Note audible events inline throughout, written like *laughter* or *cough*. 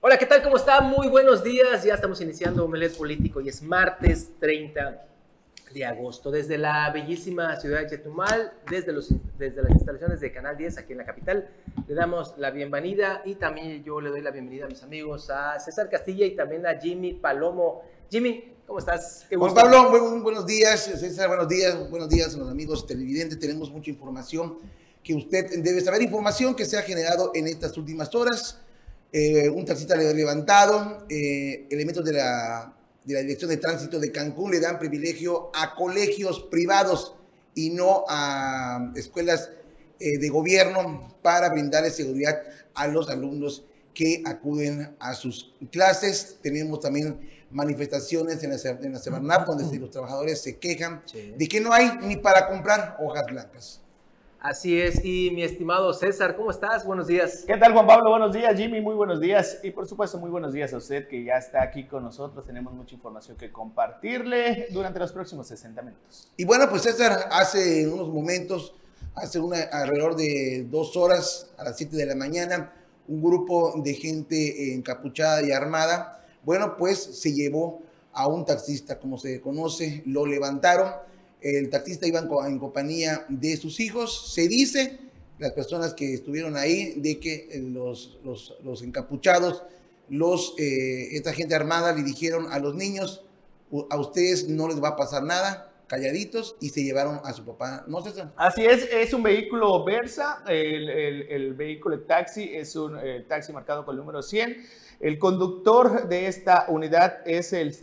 Hola, ¿qué tal? ¿Cómo está? Muy buenos días. Ya estamos iniciando Omelet Político y es martes 30 de agosto. Desde la bellísima ciudad de Chetumal, desde, desde las instalaciones de Canal 10 aquí en la capital, le damos la bienvenida y también yo le doy la bienvenida a mis amigos, a César Castilla y también a Jimmy Palomo. Jimmy, ¿cómo estás? Juan Pablo, muy, buenos días. César, buenos días. Buenos días a los amigos televidentes. Tenemos mucha información que usted debe saber. Información que se ha generado en estas últimas horas. Eh, un taxista levantado, eh, elementos de la de la Dirección de Tránsito de Cancún le dan privilegio a colegios privados y no a escuelas eh, de gobierno para brindarle seguridad a los alumnos que acuden a sus clases. Tenemos también manifestaciones en la, en la donde los trabajadores se quejan de que no hay ni para comprar hojas blancas. Así es, y mi estimado César, ¿cómo estás? Buenos días. ¿Qué tal Juan Pablo? Buenos días, Jimmy, muy buenos días. Y por supuesto, muy buenos días a usted que ya está aquí con nosotros. Tenemos mucha información que compartirle durante los próximos 60 minutos. Y bueno, pues César, hace unos momentos, hace una, alrededor de dos horas, a las 7 de la mañana, un grupo de gente encapuchada y armada, bueno, pues se llevó a un taxista, como se conoce, lo levantaron el taxista iba en, compañía de sus hijos. Se dice, las personas que estuvieron ahí, de que eh, los, los, encapuchados, los, eh, esta gente armada le dijeron a los niños, a ustedes no les va a pasar nada, calladitos y se llevaron a su papá. ¿No, César? Así es, es un vehículo Versa, el, el, vehículo taxi es un eh, taxi marcado con el número 100 el conductor de esta unidad es el,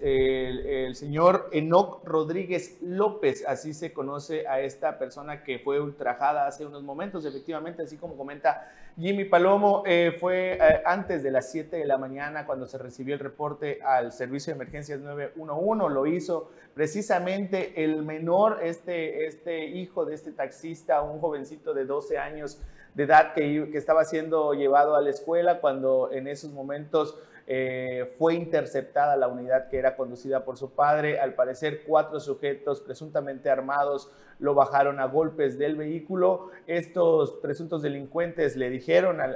señor Enoc Rodríguez López, así se conoce a esta persona que fue ultrajada hace unos momentos, efectivamente, así como comenta Jimmy Palomo, eh, fue eh, antes de las 7 de la mañana cuando se recibió el reporte al Servicio de Emergencias 911, lo hizo precisamente el menor, este, este hijo de este taxista, un jovencito de 12 años, de edad que, estaba siendo llevado a la escuela cuando en esos momentos eh, fue interceptada la unidad que era conducida por su padre. Al parecer, cuatro sujetos presuntamente armados lo bajaron a golpes del vehículo. Estos presuntos delincuentes le dijeron al,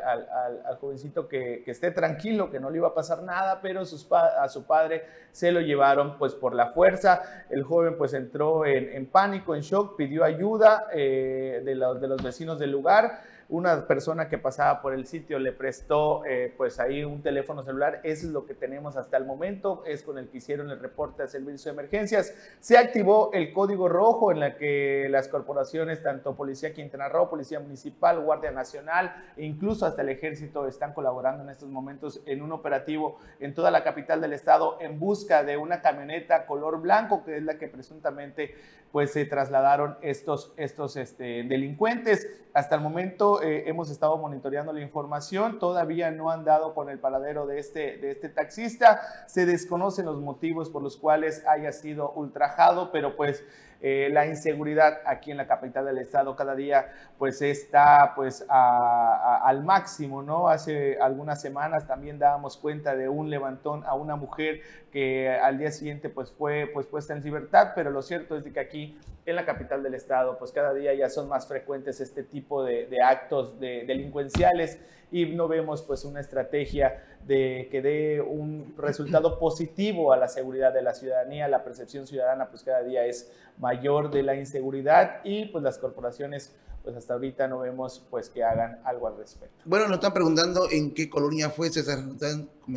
jovencito que, esté tranquilo, que no le iba a pasar nada, pero a su padre se lo llevaron pues por la fuerza. El joven pues entró en, pánico, en shock, pidió ayuda eh, de, de los vecinos del lugar una persona que pasaba por el sitio le prestó eh, pues ahí un teléfono celular, eso es lo que tenemos hasta el momento, es con el que hicieron el reporte al servicio de emergencias. Se activó el código rojo en la que las corporaciones, tanto Policía Quintana Roo, Policía Municipal, Guardia Nacional e incluso hasta el Ejército están colaborando en estos momentos en un operativo en toda la capital del estado en busca de una camioneta color blanco que es la que presuntamente pues se trasladaron estos, estos este, delincuentes. Hasta el momento eh, hemos estado monitoreando la información, todavía no han dado con el paradero de este, de este taxista, se desconocen los motivos por los cuales haya sido ultrajado, pero pues eh, la inseguridad aquí en la capital del estado cada día pues está pues al máximo, ¿no? Hace algunas semanas también dábamos cuenta de un levantón a una mujer que al día siguiente pues fue pues puesta en libertad, pero lo cierto es de que aquí en la capital del estado pues cada día ya son más frecuentes este tipo de, de actos de, delincuenciales y no vemos pues una estrategia de que dé un resultado *clears throat* positivo a la seguridad de la ciudadanía, la percepción ciudadana pues cada día es mayor de la inseguridad y pues las corporaciones pues hasta ahorita no vemos pues que hagan algo al respecto. Bueno, nos están preguntando en qué colonia fue, César.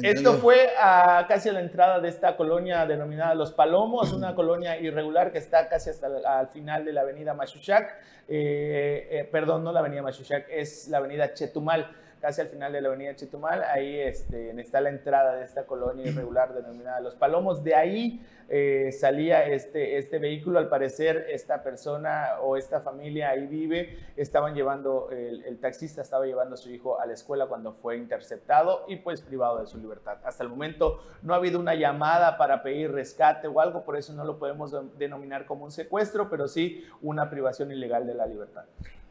Esto fue a, casi a la entrada de esta colonia denominada Los Palomos, una *clears throat* colonia irregular que está casi hasta el, al final de la avenida Machuchac. Eh, eh, perdón, no la avenida Machuchac, es la avenida Chetumal casi al final de la avenida Chetumal, ahí este, está la entrada de esta colonia irregular denominada Los Palomos. De ahí eh, salía este, este vehículo, al parecer esta persona o esta familia ahí vive, estaban llevando, el, taxista estaba llevando a su hijo a la escuela cuando fue interceptado y pues privado de su libertad. Hasta el momento no ha habido una llamada para pedir rescate o algo, por eso no lo podemos denominar como un secuestro, pero sí una privación ilegal de la libertad.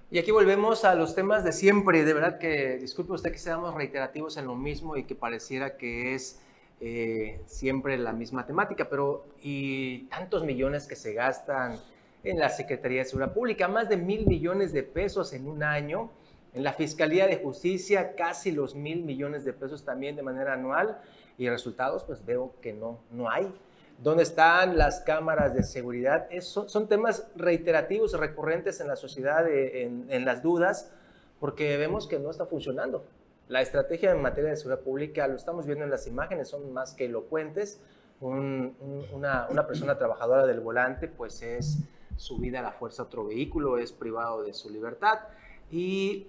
Y aquí volvemos a los temas de siempre. De verdad que, disculpe usted que seamos reiterativos en lo mismo y que pareciera que es eh, siempre la misma temática, pero y tantos millones que se gastan en la Secretaría de Seguridad Pública, más de mil millones de pesos en un año. En la Fiscalía de Justicia, casi los mil millones de pesos también de manera anual. Y resultados, pues veo que no, no hay. ¿Dónde están las cámaras de seguridad? son, temas reiterativos, recurrentes en la sociedad, en, en las dudas, porque vemos que no está funcionando. La estrategia en materia de seguridad pública, lo estamos viendo en las imágenes, son más que elocuentes. una, una, persona trabajadora del volante, pues es subida a la fuerza a otro vehículo, es privado de su libertad. ¿Y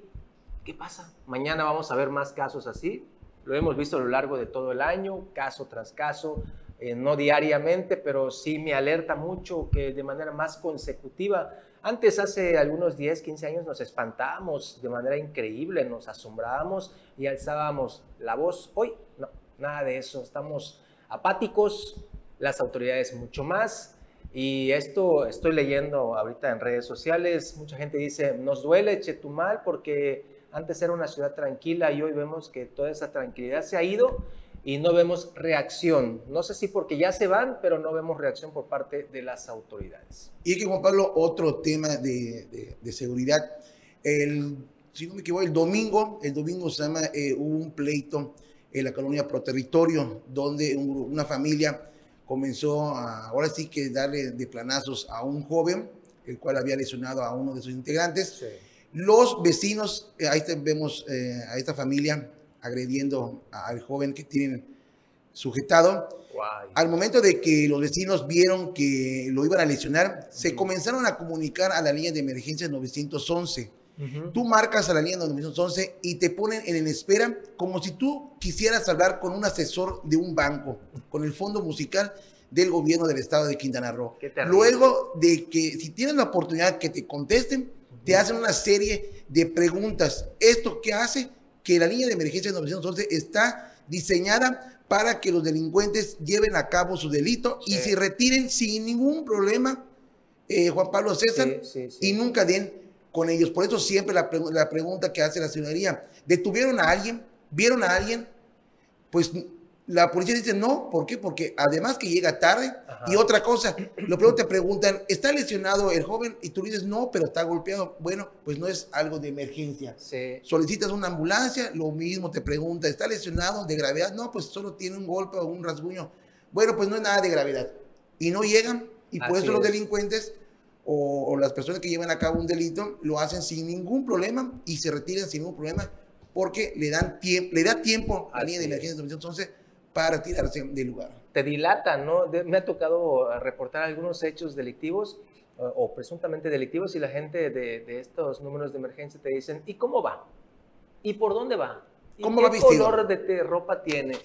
qué pasa? Mañana vamos a ver más casos así. Lo hemos visto a lo largo de todo el año, caso tras caso, eh, no diariamente, pero sí me alerta mucho que de manera más consecutiva antes, hace algunos 10, 15 años, nos espantábamos de manera increíble, nos asombrábamos y alzábamos la voz. Hoy, no, nada de eso. Estamos apáticos, las autoridades mucho más. Y esto estoy leyendo ahorita en redes sociales. Mucha gente dice, nos duele Chetumal porque antes era una ciudad tranquila y hoy vemos que toda esa tranquilidad se ha ido y no vemos reacción. No sé si porque ya se van, pero no vemos reacción por parte de las autoridades. Y es que, Juan Pablo, otro tema de, de, seguridad. El, si no me equivoco, el domingo, el domingo se llama, eh, hubo un pleito en la colonia Pro Territorio, donde una familia comenzó a, ahora sí que darle de planazos a un joven, el cual había lesionado a uno de sus integrantes. Los vecinos, eh, ahí vemos eh, a esta familia, agrediendo al joven que tienen sujetado. Al momento de que los vecinos vieron que lo iban a lesionar, se comenzaron a comunicar a la línea de emergencia 911. Tú marcas a la línea 911 y te ponen en espera como si tú quisieras hablar con un asesor de un banco, con el fondo musical del gobierno del estado de Quintana Roo. Luego de que si tienes la oportunidad que te contesten, te hacen una serie de preguntas. ¿Esto qué hace? Que la línea de emergencia 911 está diseñada para que los delincuentes lleven a cabo su delito y se retiren sin ningún problema, eh, Juan Pablo César, y nunca den con ellos. Por eso siempre la, la pregunta que hace la ciudadanía, ¿detuvieron a alguien? ¿Vieron a alguien? Pues la policía dice no, ¿por qué? Porque además que llega tarde y otra cosa, lo primero te preguntan, ¿está lesionado el joven? Y tú dices no, pero está golpeado. Bueno, pues no es algo de emergencia. Solicitas una ambulancia, lo mismo te pregunta, ¿está lesionado de gravedad? No, pues solo tiene un golpe o un rasguño. Bueno, pues no es nada de gravedad. Y no llegan y por eso los delincuentes o, las personas que llevan a cabo un delito lo hacen sin ningún problema y se retiran sin ningún problema porque le dan tiempo, le da tiempo a la línea de emergencia. Entonces, para tirarse del lugar. Te dilata, ¿no? me ha tocado reportar algunos hechos delictivos o, presuntamente delictivos y la gente de, estos números de emergencia te dicen, ¿y cómo va? ¿Y por dónde va? ¿Y ¿Cómo qué va color de ropa tiene?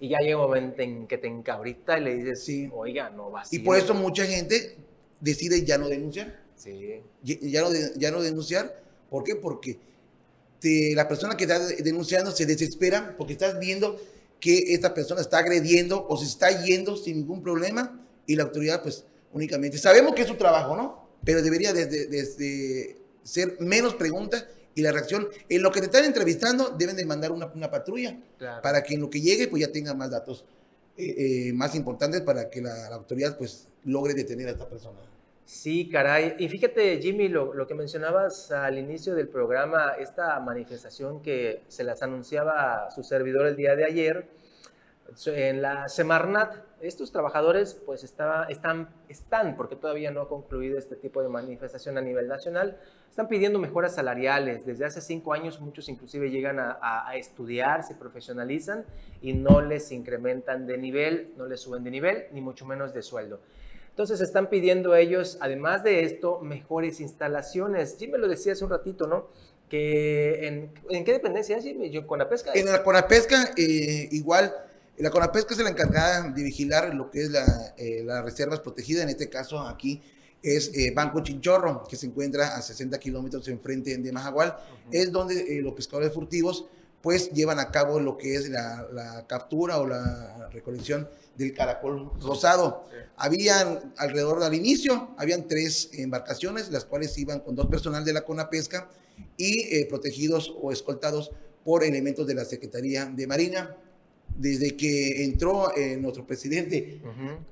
Y ya llega un momento en que te encabrita y le dices, sí. oiga, no va Y por eso mucha gente decide ya no denunciar. Sí. Ya no, ya no denunciar. ¿Por qué? Porque la persona que está denunciando se desespera porque estás viendo que esta persona está agrediendo o se está yendo sin ningún problema y la autoridad pues únicamente. Sabemos que es su trabajo, ¿no? Pero debería desde, ser menos preguntas y la reacción. En lo que te están entrevistando deben de mandar una, patrulla para que en lo que llegue pues ya tenga más datos eh, eh, más importantes para que la, autoridad pues logre detener a esta persona. Sí, caray. Y fíjate, Jimmy, lo, lo, que mencionabas al inicio del programa, esta manifestación que se las anunciaba a su servidor el día de ayer, en la Semarnat, estos trabajadores pues están, están, porque todavía no ha concluido este tipo de manifestación a nivel nacional, están pidiendo mejoras salariales. Desde hace cinco años muchos inclusive llegan a, a estudiar, se profesionalizan y no les incrementan de nivel, no les suben de nivel, ni mucho menos de sueldo. Entonces están pidiendo ellos, además de esto, mejores instalaciones. Jim me lo decía hace un ratito, ¿no? Que en, ¿en qué dependencia es, con la pesca. En la Conapesca, eh, igual, la Conapesca es la encargada de vigilar lo que es la, eh, las reservas protegidas, en este caso aquí es eh, Banco Chinchorro, que se encuentra a 60 kilómetros enfrente de Majagual, es donde los pescadores furtivos pues llevan a cabo lo que es la, la captura o la recolección del caracol rosado. Habían alrededor del inicio, habían tres embarcaciones, las cuales iban con dos personal de la CONAPESCA y eh, protegidos o escoltados por elementos de la Secretaría de Marina. Desde que entró eh, nuestro presidente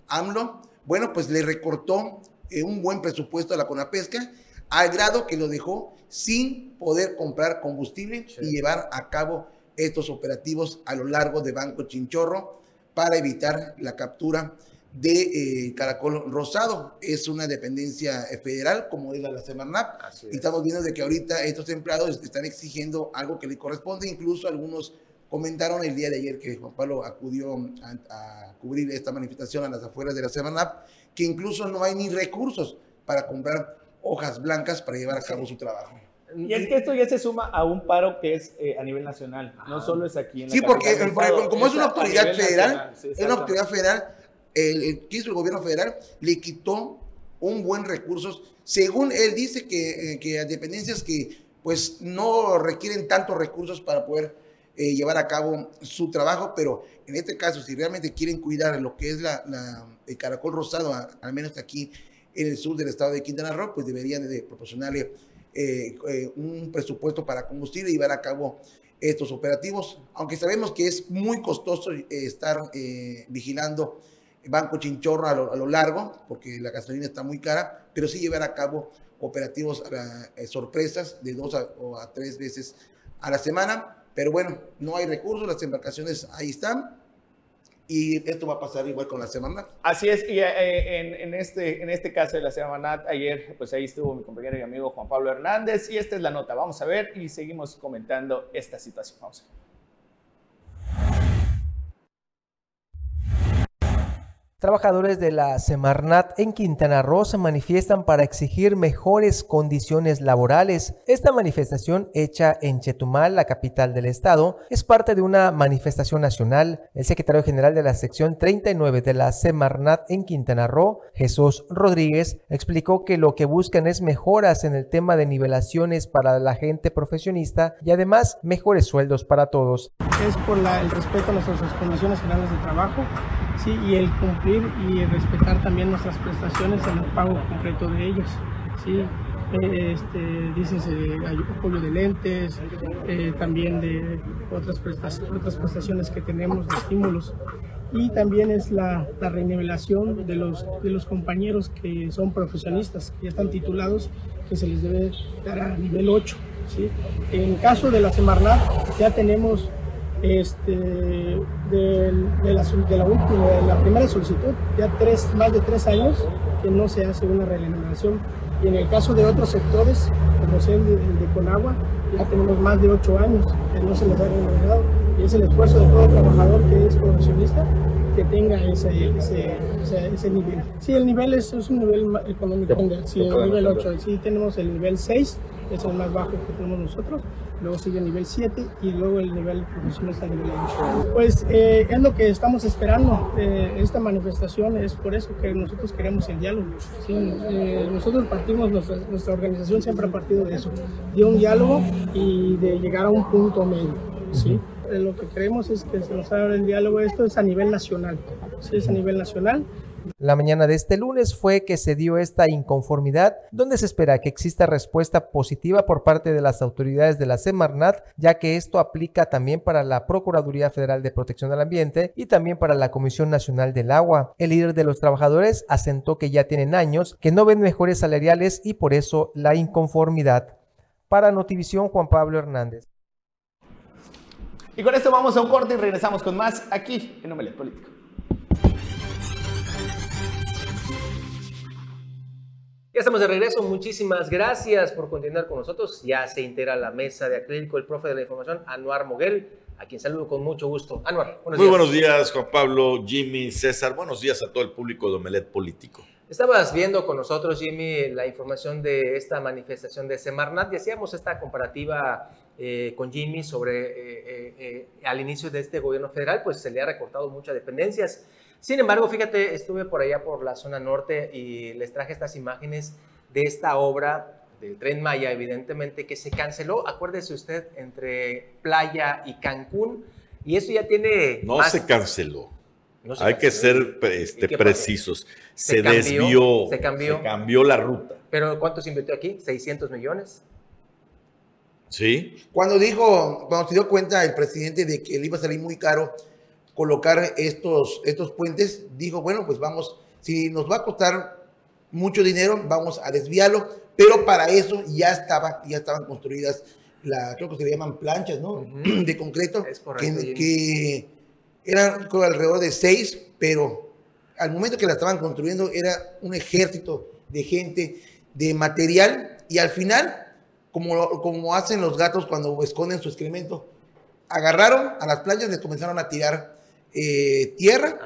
AMLO, bueno, pues le recortó eh, un buen presupuesto a la Conapesca, al grado que lo dejó sin poder comprar combustible y llevar a cabo estos operativos a lo largo de Banco Chinchorro para evitar la captura de eh, Caracol Rosado. Es una dependencia federal, como es la Semarnap. Y estamos viendo de que ahorita estos empleados están exigiendo algo que le corresponde. Incluso algunos comentaron el día de ayer que Juan Pablo acudió a, cubrir esta manifestación a las afueras de la Semarnap, que incluso no hay ni recursos para comprar hojas blancas para llevar a cabo su trabajo. Y es que esto ya se suma a un paro que es eh, a nivel nacional, no solo es aquí en la Sí, porque como es una autoridad federal, es una autoridad federal, el, el, el gobierno federal le quitó un buen recurso. Según él dice que, eh, que dependencias que pues no requieren tantos recursos para poder eh, llevar a cabo su trabajo, pero en este caso, si realmente quieren cuidar lo que es la, el caracol rosado, al menos aquí en el sur del estado de Quintana Roo, pues deberían de proporcionarle eh, eh, un presupuesto para combustible y llevar a cabo estos operativos, aunque sabemos que es muy costoso estar vigilando Banco Chinchorro a lo, largo, porque la gasolina está muy cara, pero sí llevar a cabo operativos sorpresas de dos o a tres veces a la semana pero bueno, no hay recursos, las embarcaciones ahí están. Y esto va a pasar igual con la Semanat. Así es, y eh, en, este, en este caso de la Semanat, ayer pues ahí estuvo mi compañero y amigo Juan Pablo Hernández y esta es la nota. Vamos a ver y seguimos comentando esta situación. Vamos a ver. Trabajadores de la Semarnat en Quintana Roo se manifiestan para exigir mejores condiciones laborales. Esta manifestación hecha en Chetumal, la capital del estado, es parte de una manifestación nacional. El secretario general de la sección 39 de la Semarnat en Quintana Roo, Jesús Rodríguez, explicó que lo que buscan es mejoras en el tema de nivelaciones para la gente profesionista y además mejores sueldos para todos. Es por el respeto a nuestras condiciones generales de trabajo ¿sí? y el cumplir y respetar también nuestras prestaciones en el pago completo de ellos. ¿sí? Eh, este, hay apoyo de lentes, eh, también de otras prestaciones, otras prestaciones que tenemos de estímulos. Y también es la, la renivelación de los, de los compañeros que son profesionistas, que ya están titulados, que se les debe dar a nivel 8. ¿sí? En caso de la Semarnat ya tenemos este, de, la, de, la, última, de la primera solicitud, ya tres, más de tres años que no se hace una regeneración. Y en el caso de otros sectores, como sea el de, Conagua, ya tenemos más de ocho años que no se les ha regenerado. Y es el esfuerzo de todo trabajador que es profesionista que tenga ese, ese, ese, nivel. Sí, el nivel es, es un nivel económico. Sí, el nivel 8. Sí, tenemos el nivel 6, que es el más bajo que tenemos nosotros luego sigue el nivel 7 y luego el nivel profesional nivel 8. Pues eh, es lo que estamos esperando. Eh, esta manifestación es por eso que nosotros queremos el diálogo. Eh, nosotros partimos, nuestra, nuestra, organización siempre ha partido de eso, de un diálogo y de llegar a un punto medio. ¿sí? Lo que queremos es que se nos abra el diálogo. Esto es a nivel nacional. ¿sí? Es a nivel nacional la mañana de este lunes fue que se dio esta inconformidad, donde se espera que exista respuesta positiva por parte de las autoridades de la Semarnat, ya que esto aplica también para la Procuraduría Federal de Protección del Ambiente y también para la Comisión Nacional del Agua. El líder de los trabajadores asentó que ya tienen años que no ven mejores salariales y por eso la inconformidad. Para Notivisión, Juan Pablo Hernández. Y con esto vamos a un corte y regresamos con más aquí en Omelet Político. Ya estamos de regreso. Muchísimas gracias por continuar con nosotros. Ya se integra la mesa de acrílico el profe de la información, Anuar Moguel, a quien saludo con mucho gusto. Anuar, buenos Muy buenos días, Juan Pablo, Jimmy, César. Buenos días a todo el público de Omelet Político. Estabas viendo con nosotros, Jimmy, la información de esta manifestación de Semarnat y hacíamos esta comparativa eh, con Jimmy sobre eh, eh, al inicio de este gobierno federal, pues se le ha recortado muchas dependencias. Sin embargo, fíjate, estuve por allá por la zona norte y les traje estas imágenes de esta obra del tren Maya, evidentemente, que se canceló, acuérdese usted, entre Playa y Cancún, y eso ya tiene... No se canceló. Hay que ser este, precisos. Se, desvió, se cambió, se cambió la ruta. ¿Pero cuánto se invirtió aquí? ¿600 millones? Sí. Cuando dijo, cuando se dio cuenta el presidente de que le iba a salir muy caro colocar estos, estos puentes, dijo, bueno, pues vamos, si nos va a costar mucho dinero, vamos a desviarlo, pero para eso ya, estaba, ya estaban construidas, la, creo que se le llaman planchas, ¿no? De concreto, es correcto, que, que, eran alrededor de seis, pero al momento que la estaban construyendo era un ejército de gente, de material, y al final, como, como hacen los gatos cuando esconden su excremento, agarraron a las planchas, les comenzaron a tirar eh, tierra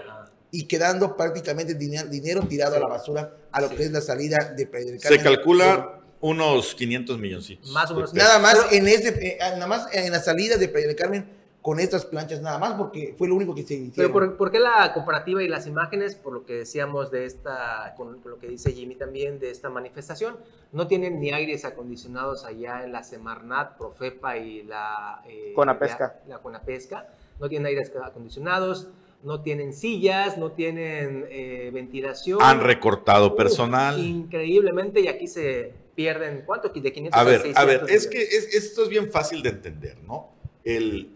y quedando prácticamente dinero, tirado a la basura a lo que es la salida de Playa Se calcula unos 500 milloncitos. Más o menos. Nada más, en ese, eh, nada más en la salida de Playa del Carmen con estas planchas nada más, porque fue lo único que se inició. Pero por, qué la comparativa y las imágenes, por lo que decíamos de esta, con, lo que dice Jimmy también, de esta manifestación, no tienen ni aires acondicionados allá en la Semarnat, Profepa y la... Eh, Conapesca. La, la Conapesca, no tienen aires acondicionados, no tienen sillas, no tienen eh, ventilación. Han recortado personal. Increíblemente, y aquí se pierden, ¿cuánto? De 500 a ver, a, ver, es que esto es bien fácil de entender, ¿no? El,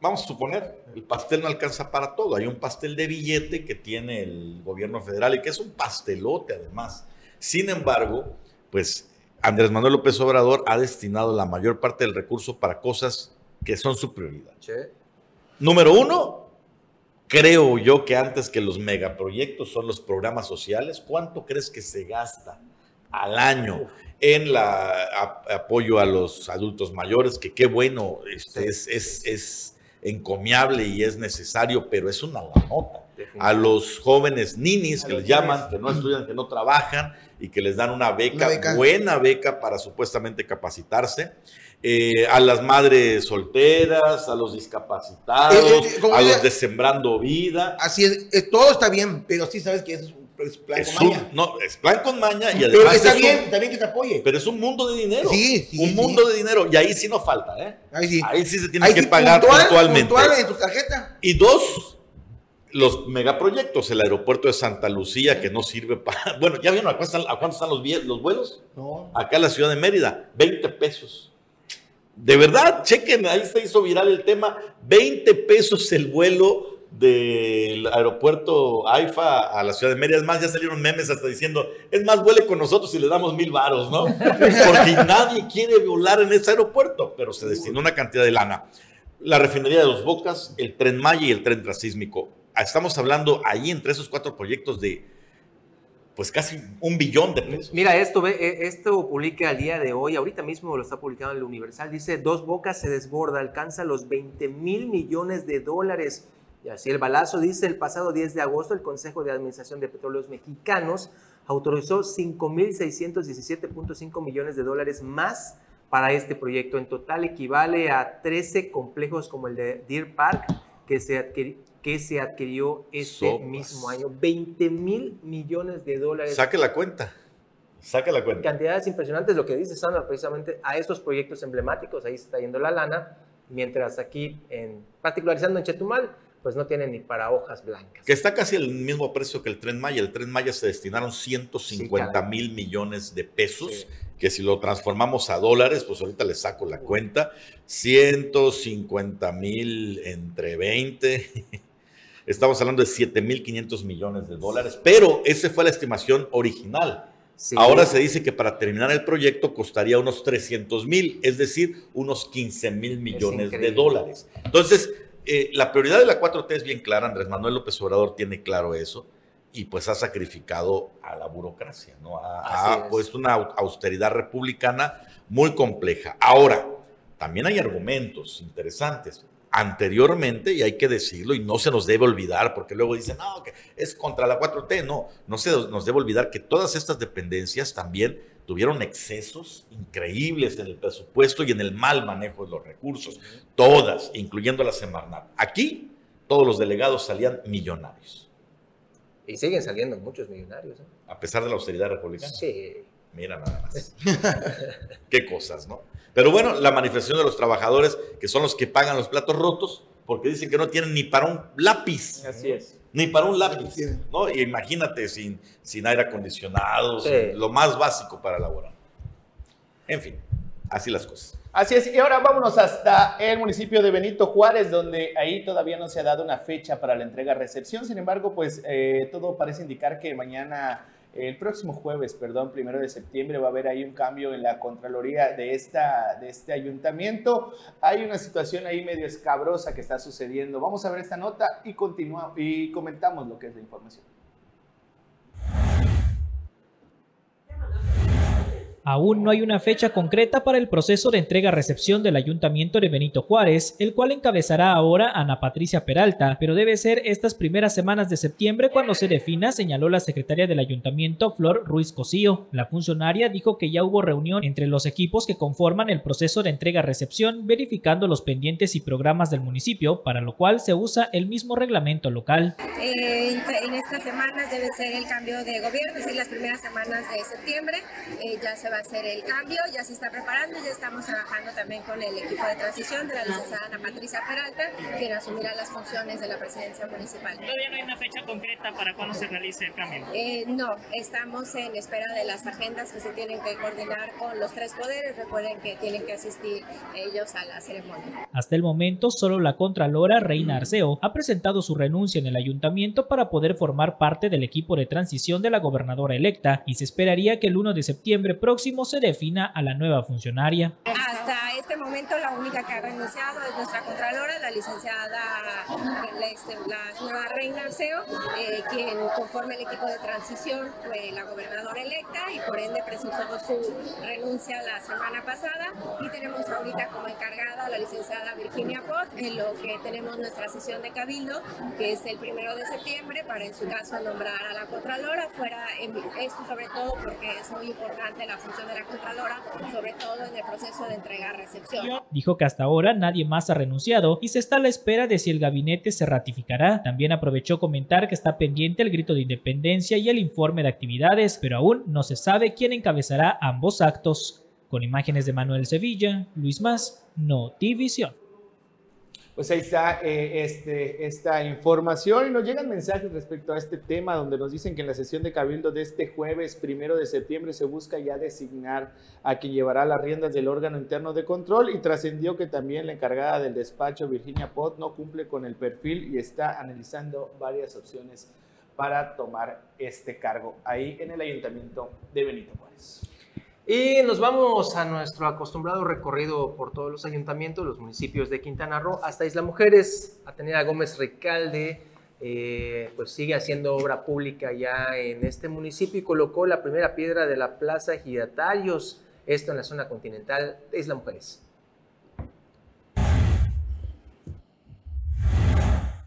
vamos a suponer, el pastel no alcanza para todo. Hay un pastel de billete que tiene el gobierno federal y que es un pastelote además. Sin embargo, pues Andrés Manuel López Obrador ha destinado la mayor parte del recurso para cosas que son su prioridad. Número uno, creo yo que antes que los megaproyectos son los programas sociales. ¿Cuánto crees que se gasta al año en la apoyo a los adultos mayores? Que qué bueno, este, es, es encomiable y es necesario, pero es una nota. A los jóvenes ninis que les llaman, que no estudian, que no trabajan y que les dan una beca, buena beca para supuestamente capacitarse. Eh, a las madres solteras, a los discapacitados, eh, eh, a los de Sembrando Vida. Así es, todo está bien, pero sí sabes que es es plan con maña. no, es plan con maña y además. Pero está bien, está bien que te apoye. Pero es un mundo de dinero. Sí, sí. Un mundo de dinero. Y ahí sí no falta, ¿eh? Ahí sí. Ahí sí se tiene que pagar puntualmente. Puntual en tu tarjeta. Y dos, los megaproyectos. El aeropuerto de Santa Lucía, que no sirve para. *laughs* Bueno, ¿ya vieron a cuánto están, a cuánto están los, los vuelos? No. Acá en la ciudad de Mérida, 20 pesos. De verdad, chequen, ahí se hizo viral el tema. 20 pesos el vuelo del aeropuerto AIFA a la ciudad de Mérida. Es más, ya salieron memes hasta diciendo, es más, vuele con nosotros y le damos mil varos, ¿no? *laughs* Porque nadie quiere volar en ese aeropuerto, pero se destinó una cantidad de lana. La refinería de Los Bocas, el tren Maya y el tren transísmico. Estamos hablando ahí entre esos cuatro proyectos de pues casi un billón de pesos. Mira, esto, ve, e, esto publica al día de hoy, ahorita mismo lo está publicando en el Universal, dice, Dos Bocas se desborda, alcanza los 20 mil millones de dólares y así el balazo dice, el pasado 10 de agosto el Consejo de Administración de Petróleos Mexicanos autorizó 5.617.5 millones de dólares más para este proyecto. En total equivale a 13 complejos como el de Deer Park que se, que se adquirió este mismo año. 20 mil millones de dólares. Saque la cuenta. Saque la cuenta. Cantidades impresionantes, lo que dice Sandra, precisamente a estos proyectos emblemáticos, ahí se está yendo la lana, mientras aquí, en, particularizando en Chetumal, pues no tiene ni para hojas blancas. Que está casi al mismo precio que el Tren Maya. El Tren Maya se destinaron 150 mil millones de pesos, que si lo transformamos a dólares, pues ahorita le saco la cuenta, 150 mil entre 20. Estamos hablando de 7 mil 500 millones de dólares, pero esa fue la estimación original. Ahora se dice que para terminar el proyecto costaría unos 300 mil, es decir, unos 15 mil millones de dólares. Entonces, eh, la prioridad de la 4T es bien clara, Andrés Manuel López Obrador tiene claro eso y pues ha sacrificado a la burocracia, ¿no? Ha, puesto una austeridad republicana muy compleja. Ahora, también hay argumentos interesantes. Anteriormente, y hay que decirlo, y no se nos debe olvidar, porque luego dicen, no, que es contra la 4T, no, no se nos debe olvidar que todas estas dependencias también tuvieron excesos increíbles en el presupuesto y en el mal manejo de los recursos, todas, incluyendo la Semarnat. Aquí todos los delegados salían millonarios. Y siguen saliendo muchos millonarios. ¿eh? A pesar de la austeridad republicana. Sí. Mira nada más. *laughs* Qué cosas, ¿no? Pero bueno, la manifestación de los trabajadores, que son los que pagan los platos rotos, porque dicen que no tienen ni para un lápiz. Así es ni para un lápiz, ¿no? Y imagínate sin, sin aire acondicionado, lo más básico para elaborar. En fin, así las cosas. Así es, y ahora vámonos hasta el municipio de Benito Juárez, donde ahí todavía no se ha dado una fecha para la entrega-recepción, sin embargo, pues eh, todo parece indicar que mañana el próximo jueves, perdón, primero de septiembre, va a haber ahí un cambio en la Contraloría de, esta, de este ayuntamiento. Hay una situación ahí medio escabrosa que está sucediendo. Vamos a ver esta nota y, continúa, y comentamos lo que es la información. Aún no hay una fecha concreta para el proceso de entrega-recepción del Ayuntamiento de Benito Juárez, el cual encabezará ahora Ana Patricia Peralta, pero debe ser estas primeras semanas de septiembre cuando se defina, señaló la secretaria del Ayuntamiento, Flor Ruiz Cosío. La funcionaria dijo que ya hubo reunión entre los equipos que conforman el proceso de entrega-recepción, verificando los pendientes y programas del municipio, para lo cual se usa el mismo reglamento local. Eh, en estas semanas debe ser el cambio de gobierno, es decir, las primeras semanas de septiembre, eh, ya se va a hacer el cambio, ya se está preparando, ya estamos trabajando también con el equipo de transición de la licenciada Ana Patricia Peralta, quien asumirá las funciones de la presidencia municipal. ¿Todavía no hay una fecha concreta para cuándo se realice el cambio? Eh, no, estamos en espera de las agendas que se tienen que coordinar con los tres poderes. Recuerden que tienen que asistir ellos a la ceremonia. Hasta el momento, solo la Contralora Reina Arceo ha presentado su renuncia en el ayuntamiento para poder formar parte del equipo de transición de la gobernadora electa y se esperaría que el 1 de septiembre próximo se defina a la nueva funcionaria. Hasta este momento la única que ha renunciado es nuestra Contralora, la licenciada, la, este, nueva Reina Arceo, eh, quien conforme el equipo de transición fue la gobernadora electa y por ende presentó su renuncia la semana pasada y tenemos ahorita como encargada a la licenciada Virginia Pot en lo que tenemos nuestra sesión de cabildo que es el primero de septiembre para en su caso nombrar a la Contralora fuera esto sobre todo porque es muy importante la función de la sobre todo en el proceso de entrega-recepción. Dijo que hasta ahora nadie más ha renunciado y se está a la espera de si el gabinete se ratificará. También aprovechó comentar que está pendiente el grito de independencia y el informe de actividades, pero aún no se sabe quién encabezará ambos actos. Con imágenes de Manuel Sevilla, Luis Más, Notivisión. Pues ahí está eh, este, esta información y nos llegan mensajes respecto a este tema donde nos dicen que en la sesión de Cabildo de este jueves primero de septiembre se busca ya designar a quien llevará las riendas del órgano interno de control y trascendió que también la encargada del despacho Virginia Pot no cumple con el perfil y está analizando varias opciones para tomar este cargo ahí en el ayuntamiento de Benito Juárez. Y nos vamos a nuestro acostumbrado recorrido por todos los ayuntamientos, los municipios de Quintana Roo, hasta Isla Mujeres. Atenida Gómez Recalde, eh, pues sigue haciendo obra pública ya en este municipio y colocó la primera piedra de la Plaza Giratarios, esto en la zona continental de Isla Mujeres.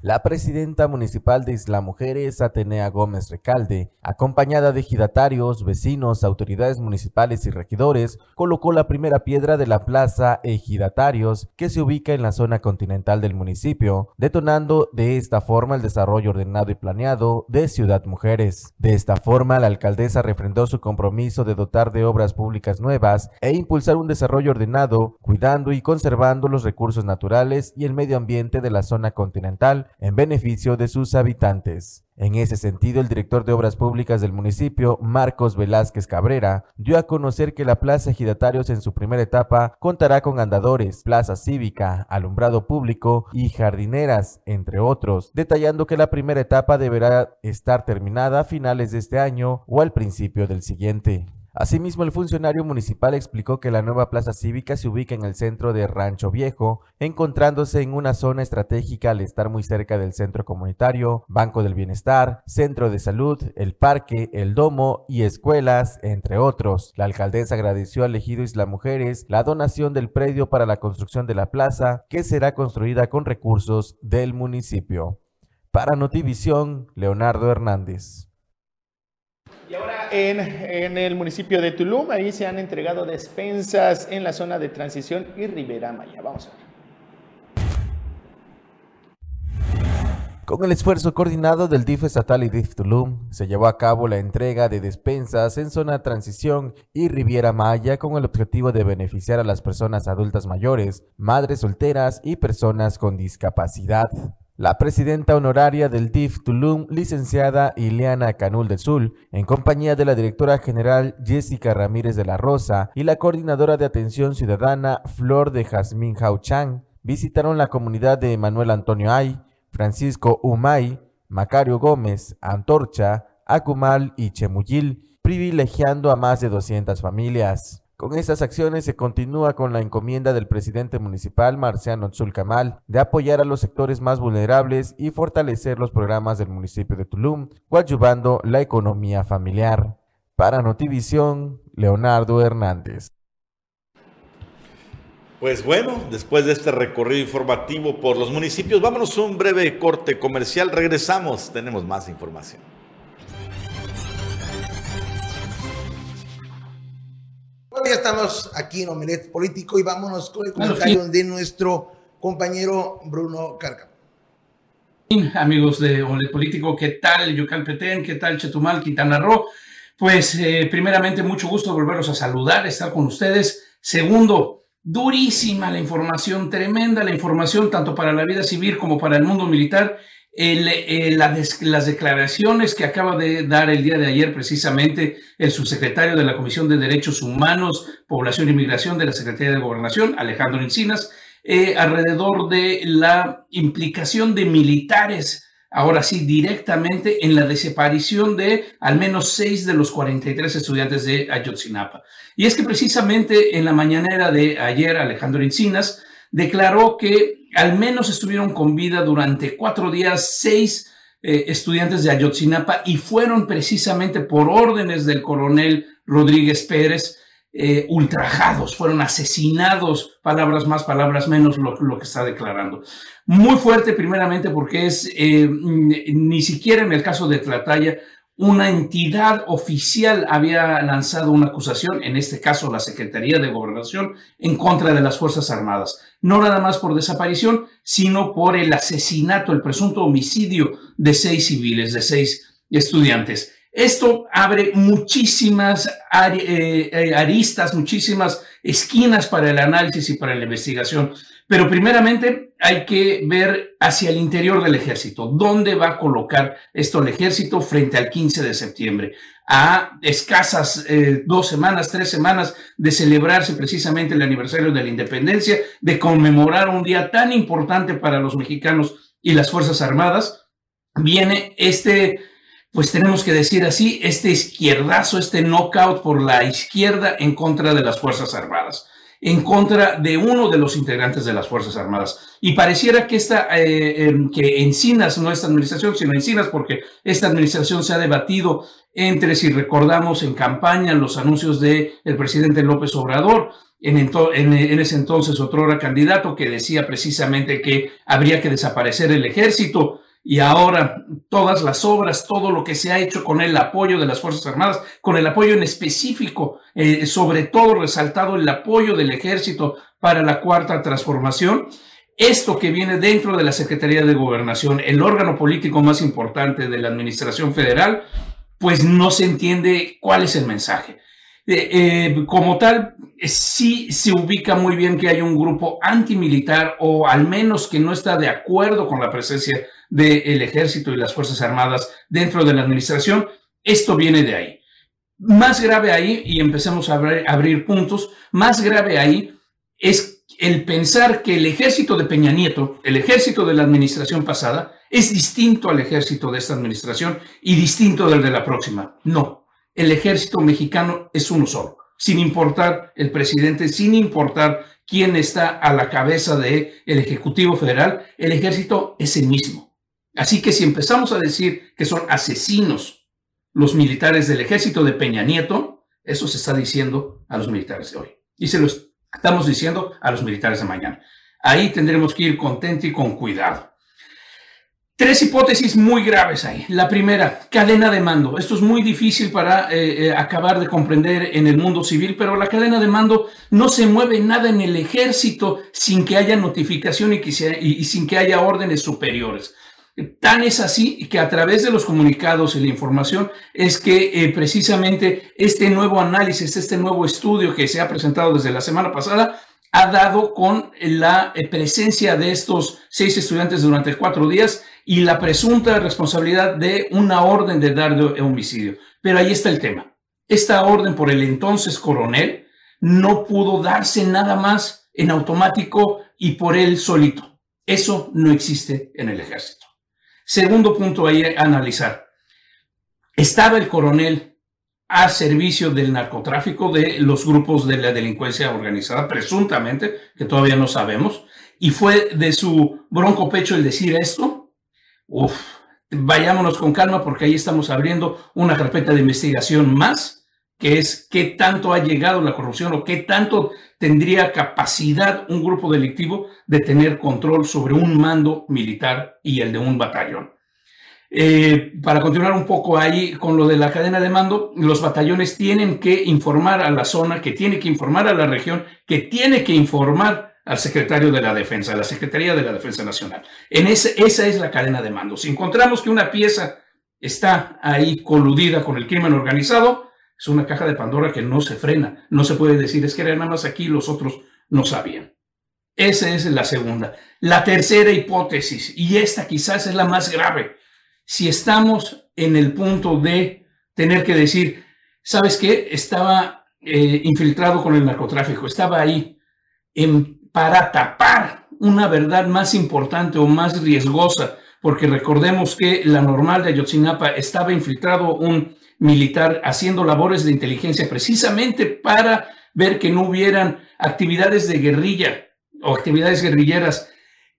La presidenta municipal de Isla Mujeres, Atenea Gómez Recalde, acompañada de ejidatarios, vecinos, autoridades municipales y regidores, colocó la primera piedra de la plaza Ejidatarios, que se ubica en la zona continental del municipio, detonando de esta forma el desarrollo ordenado y planeado de Ciudad Mujeres. De esta forma, la alcaldesa refrendó su compromiso de dotar de obras públicas nuevas e impulsar un desarrollo ordenado, cuidando y conservando los recursos naturales y el medio ambiente de la zona continental en beneficio de sus habitantes. En ese sentido, el director de Obras Públicas del municipio, Marcos Velázquez Cabrera, dio a conocer que la Plaza Ejidatarios en su primera etapa contará con andadores, plaza cívica, alumbrado público y jardineras, entre otros, detallando que la primera etapa deberá estar terminada a finales de este año o al principio del siguiente. Asimismo, el funcionario municipal explicó que la nueva plaza cívica se ubica en el centro de Rancho Viejo, encontrándose en una zona estratégica al estar muy cerca del centro comunitario, Banco del Bienestar, Centro de Salud, el Parque, el Domo y escuelas, entre otros. La alcaldesa agradeció al ejido Isla Mujeres la donación del predio para la construcción de la plaza, que será construida con recursos del municipio. Para Notivisión, Leonardo Hernández. Y ahora en, el municipio de Tulum, ahí se han entregado despensas en la zona de transición y Rivera Maya. Vamos a ver. Con el esfuerzo coordinado del DIF estatal y DIF Tulum, se llevó a cabo la entrega de despensas en zona transición y Riviera Maya con el objetivo de beneficiar a las personas adultas mayores, madres solteras y personas con discapacidad. La presidenta honoraria del DIF Tulum, licenciada Ileana Canul de Sul, en compañía de la directora general Jessica Ramírez de la Rosa y la coordinadora de atención ciudadana Flor de Jazmín Chang, visitaron la comunidad de Manuel Antonio Ay, Francisco Umay, Macario Gómez, Antorcha, Acumal y Chemuyil, privilegiando a más de 200 familias. Con estas acciones se continúa con la encomienda del presidente municipal Marciano Tzulcamal de apoyar a los sectores más vulnerables y fortalecer los programas del municipio de Tulum, coadyuvando la economía familiar. Para Notivisión, Leonardo Hernández. Pues bueno, después de este recorrido informativo por los municipios, vámonos a un breve corte comercial. Regresamos, tenemos más información. Bueno, ya estamos aquí en Omelet Político y vámonos con el comentario de nuestro compañero Bruno Carga. Amigos de Omelet Político, ¿qué tal Yucán Petén? ¿Qué tal Chetumal, Quintana Roo? Pues eh, primeramente mucho gusto volverlos a saludar, estar con ustedes. Segundo, durísima la información, tremenda la información, tanto para la vida civil como para el mundo militar. Eh, las declaraciones que acaba de dar el día de ayer precisamente el subsecretario de la Comisión de Derechos Humanos, Población y Migración de la Secretaría de Gobernación, Alejandro Encinas, eh, alrededor de la implicación de militares ahora sí, directamente en la desaparición de al menos seis de los 43 estudiantes de Ayotzinapa. Y es que precisamente en la mañanera de ayer, Alejandro Encinas declaró que al menos estuvieron con vida durante cuatro días seis eh, estudiantes de Ayotzinapa y fueron precisamente por órdenes del coronel Rodríguez Pérez eh, ultrajados, fueron asesinados, palabras más, palabras menos, lo, que está declarando. Muy fuerte, primeramente, porque es eh, ni siquiera en el caso de Tlataya, una entidad oficial había lanzado una acusación, en este caso la Secretaría de Gobernación, en contra de las Fuerzas Armadas. No nada más por desaparición, sino por el asesinato, el presunto homicidio de seis civiles, de seis estudiantes. Esto abre muchísimas eh, eh, aristas, muchísimas esquinas para el análisis y para la investigación. Pero primeramente hay que ver hacia el interior del ejército. ¿Dónde va a colocar esto el ejército frente al 15 de septiembre? A escasas eh, dos semanas, tres semanas de celebrarse precisamente el aniversario de la independencia, de conmemorar un día tan importante para los mexicanos y las Fuerzas Armadas, viene este pues tenemos que decir así, este izquierdazo, este knockout por la izquierda en contra de las Fuerzas Armadas, en contra de uno de los integrantes de las Fuerzas Armadas. Y pareciera que esta, eh, em, que Encinas, no esta administración, sino Encinas, porque esta administración se ha debatido entre, si recordamos en campaña, los anuncios del el presidente López Obrador, en, en, en, ese entonces otro candidato que decía precisamente que habría que desaparecer el ejército y ahora todas las obras, todo lo que se ha hecho con el apoyo de las Fuerzas Armadas, con el apoyo en específico, eh, sobre todo resaltado el apoyo del ejército para la cuarta transformación, esto que viene dentro de la Secretaría de Gobernación, el órgano político más importante de la Administración Federal, pues no se entiende cuál es el mensaje. Eh, eh, como tal, sí se ubica muy bien que hay un grupo antimilitar o al menos que no está de acuerdo con la presencia del ejército y las Fuerzas Armadas dentro de la administración. Esto viene de ahí. Más grave ahí, y empecemos a abrir, puntos, más grave ahí es el pensar que el ejército de Peña Nieto, el ejército de la administración pasada, es distinto al ejército de esta administración y distinto del de la próxima. No, el ejército mexicano es uno solo, sin importar el presidente, sin importar quién está a la cabeza del el Ejecutivo Federal, el ejército es el mismo. Así que si empezamos a decir que son asesinos los militares del ejército de Peña Nieto, eso se está diciendo a los militares de hoy. Y se lo estamos diciendo a los militares de mañana. Ahí tendremos que ir contento y con cuidado. Tres hipótesis muy graves ahí. La primera, cadena de mando. Esto es muy difícil para eh, eh, acabar de comprender en el mundo civil, pero la cadena de mando no se mueve nada en el ejército sin que haya notificación y, sin que haya órdenes superiores. Tan es así que a través de los comunicados y la información es que eh, precisamente este nuevo análisis, este nuevo estudio que se ha presentado desde la semana pasada, ha dado con la presencia de estos seis estudiantes durante cuatro días y la presunta responsabilidad de una orden de dar homicidio. Pero ahí está el tema. Esta orden por el entonces coronel no pudo darse nada más en automático y por él solito. Eso no existe en el ejército. Segundo punto ahí a analizar. estaba el coronel a servicio del narcotráfico de los grupos de la delincuencia organizada, presuntamente, que todavía no sabemos, y fue de su bronco pecho el decir esto. Uf, vayámonos con calma porque ahí estamos abriendo una carpeta de investigación más, que es qué tanto ha llegado la corrupción o qué tanto tendría capacidad un grupo delictivo de tener control sobre un mando militar y el de un batallón. Eh, para continuar un poco ahí con lo de la cadena de mando, los batallones tienen que informar a la zona, que tiene que informar a la región, que tiene que informar al secretario de la Defensa, a la Secretaría de la Defensa Nacional. En ese, esa es la cadena de mando. Si encontramos que una pieza está ahí coludida con el crimen organizado, es una caja de Pandora que no se frena. No se puede decir, es que era nada más aquí, los otros no sabían. Esa es la segunda. La tercera hipótesis, y esta quizás es la más grave, si estamos en el punto de tener que decir, ¿sabes qué? Estaba eh, infiltrado con el narcotráfico, estaba ahí para tapar una verdad más importante o más riesgosa, porque recordemos que la normal de Ayotzinapa estaba infiltrado un militar haciendo labores de inteligencia precisamente para ver que no hubieran actividades de guerrilla o actividades guerrilleras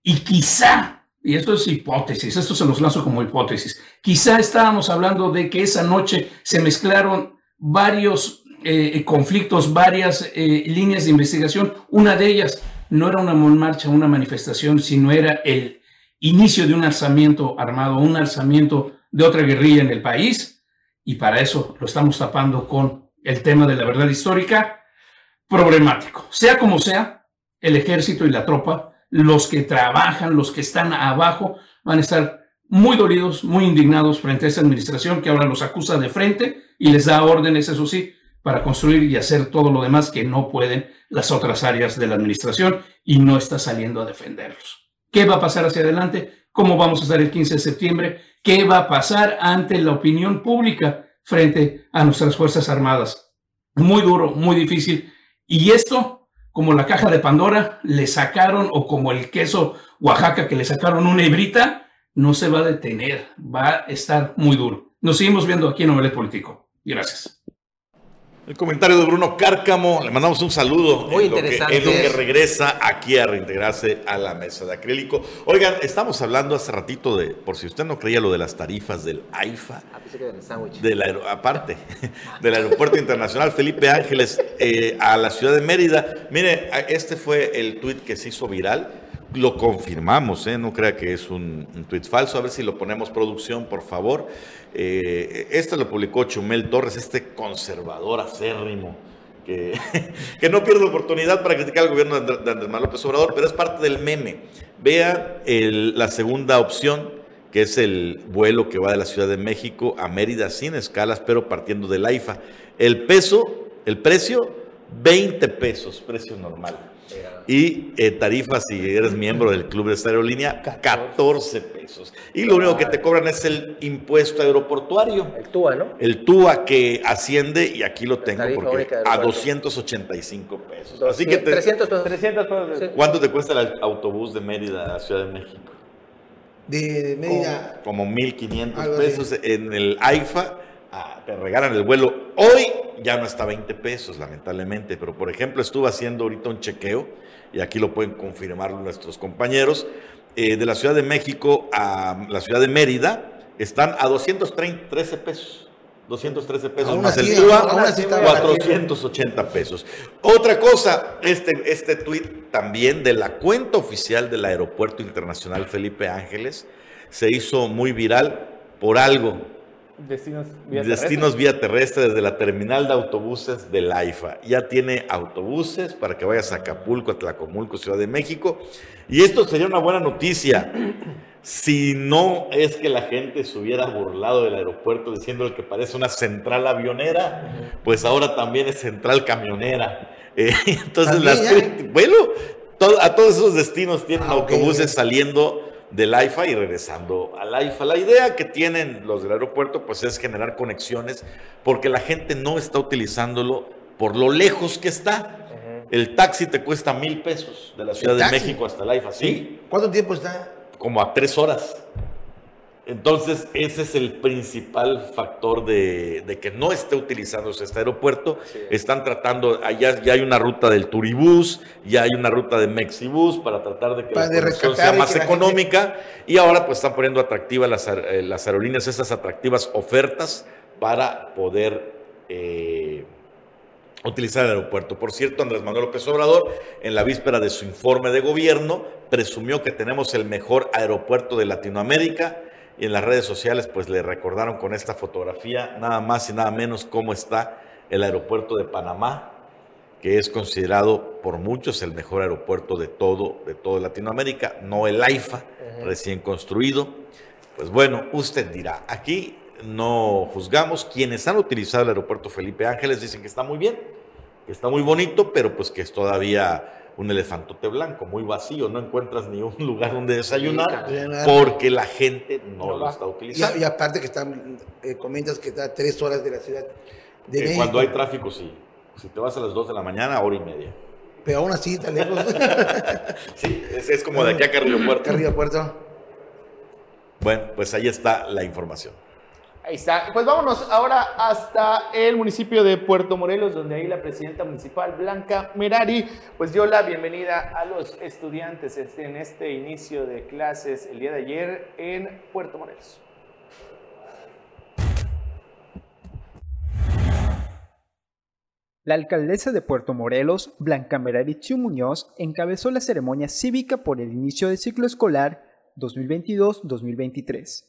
y quizá y esto es hipótesis, esto se los lanzo como hipótesis. Quizá estábamos hablando de que esa noche se mezclaron varios eh, conflictos, varias eh, líneas de investigación. Una de ellas no era una marcha, una manifestación, sino era el inicio de un alzamiento armado, un alzamiento de otra guerrilla en el país. Y para eso lo estamos tapando con el tema de la verdad histórica problemático. Sea como sea, el ejército y la tropa los que trabajan, los que están abajo, van a estar muy dolidos, muy indignados frente a esta administración que ahora los acusa de frente y les da órdenes, eso sí, para construir y hacer todo lo demás que no pueden las otras áreas de la administración y no está saliendo a defenderlos. ¿Qué va a pasar hacia adelante? ¿Cómo vamos a estar el 15 de septiembre? ¿Qué va a pasar ante la opinión pública frente a nuestras Fuerzas Armadas? Muy duro, muy difícil. Y esto como la caja de Pandora, le sacaron, o como el queso Oaxaca que le sacaron una hebrita, no se va a detener, va a estar muy duro. Nos seguimos viendo aquí en Omelet Político. Gracias. El comentario de Bruno Cárcamo, le mandamos un saludo. Muy interesante. en lo que regresa aquí a reintegrarse a la mesa de acrílico. Oigan, estamos hablando hace ratito de, por si usted no creía, lo de las tarifas del AIFA. Ah, del aparte, *laughs* del Aeropuerto Internacional Felipe Ángeles eh, a la ciudad de Mérida. Mire, este fue el tuit que se hizo viral. Lo confirmamos, ¿eh? no crea que es un, un tuit falso. A ver si lo ponemos producción, por favor. Eh, este lo publicó Chumel Torres, este conservador acérrimo, que, *laughs* que no pierde oportunidad para criticar al gobierno de Andrés Manuel López Obrador, pero es parte del meme. Vea la segunda opción, que es el vuelo que va de la Ciudad de México a Mérida sin escalas, pero partiendo del AIFA. El peso, el precio, 20 pesos, precio normal. Y eh, tarifas, si eres miembro del club de esta aerolínea, 14 pesos. Y lo único que te cobran es el impuesto aeroportuario. El TUA, ¿no? El TUA que asciende, y aquí lo tengo, porque a 285 pesos. Así que 300 pesos. 300 pesos. ¿Cuánto te cuesta el autobús de Mérida a la Ciudad de México? De Mérida. Como, como 1.500 pesos en el AIFA te regalan el vuelo. Hoy ya no está 20 pesos, lamentablemente, pero por ejemplo estuve haciendo ahorita un chequeo, y aquí lo pueden confirmar nuestros compañeros, eh, de la Ciudad de México a la Ciudad de Mérida, están a 213 pesos. 213 pesos más el TUA, 480 pesos. Otra cosa, este, este tuit también de la cuenta oficial del Aeropuerto Internacional Felipe Ángeles se hizo muy viral por algo Destinos vía Destinos terrestre. vía terrestre desde la terminal de autobuses del AIFA. Ya tiene autobuses para que vayas a Acapulco, a Tlacomulco, Ciudad de México. Y esto sería una buena noticia. Si no es que la gente se hubiera burlado del aeropuerto diciendo que parece una central avionera, pues ahora también es central camionera. *laughs* Eh, entonces, las, bueno, a todos esos destinos tienen ah, autobuses saliendo del AIFA y regresando al AIFA. La idea que tienen los del aeropuerto pues es generar conexiones porque la gente no está utilizándolo por lo lejos que está. El taxi te cuesta mil pesos de la Ciudad de México hasta el AIFA, ¿sí? ¿Cuánto tiempo está? Como a tres horas. Entonces, ese es el principal factor de, que no esté utilizándose este aeropuerto. Están tratando, allá ya hay una ruta del Turibús, ya hay una ruta de Mexibus para tratar de que la conexión sea más económica. Y ahora pues están poniendo atractivas las, eh, las aerolíneas, esas atractivas ofertas para poder eh, utilizar el aeropuerto. Por cierto, Andrés Manuel López Obrador, en la víspera de su informe de gobierno, presumió que tenemos el mejor aeropuerto de Latinoamérica y en las redes sociales pues le recordaron con esta fotografía nada más y nada menos cómo está el aeropuerto de Panamá, que es considerado por muchos el mejor aeropuerto de todo, de toda Latinoamérica, no el AIFA, recién construido. Pues bueno, usted dirá, aquí no juzgamos. Quienes han utilizado el aeropuerto Felipe Ángeles dicen que está muy bien, que está muy bonito, pero pues que es todavía un elefantote blanco, muy vacío, no encuentras ni un *laughs* lugar donde desayunar porque la gente no, lo está utilizando. Y, aparte que están, eh, comentas que está tres horas de la ciudad de eh, Cuando hay tráfico, sí. Si te vas a las dos de la mañana, hora y media. Pero aún así está lejos. *laughs* sí, es, como de aquí a Carrillo Puerto. Carrillo Puerto. Bueno, pues ahí está la información. Ahí está. Pues vámonos ahora hasta el municipio de Puerto Morelos, donde ahí la presidenta municipal Blanca Merari pues dio la bienvenida a los estudiantes en este inicio de clases el día de ayer en Puerto Morelos. La alcaldesa de Puerto Morelos, Blanca Merari Chiu Muñoz, encabezó la ceremonia cívica por el inicio del ciclo escolar 2022-2023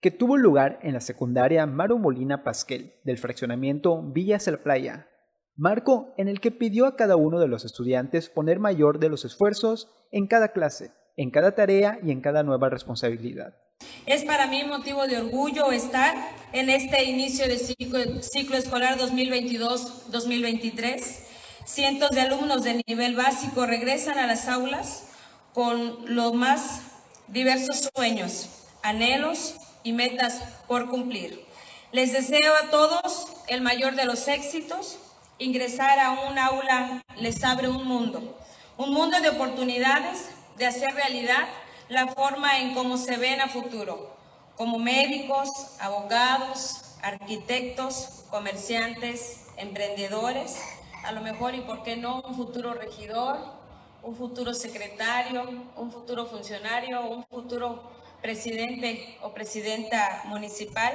que tuvo lugar en la secundaria Maro Molina Pasquel del fraccionamiento Villas El Playa, marco en el que pidió a cada uno de los estudiantes poner mayor de los esfuerzos en cada clase, en cada tarea y en cada nueva responsabilidad. Es para mí motivo de orgullo estar en este inicio de ciclo, ciclo escolar 2022-2023. Cientos de alumnos de nivel básico regresan a las aulas con los más diversos sueños, anhelos y metas por cumplir. Les deseo a todos el mayor de los éxitos. Ingresar a un aula les abre un mundo, un mundo de oportunidades de hacer realidad la forma en cómo se ven a futuro, como médicos, abogados, arquitectos, comerciantes, emprendedores, a lo mejor y por qué no un futuro regidor, un futuro secretario, un futuro funcionario, un futuro presidente o presidenta municipal,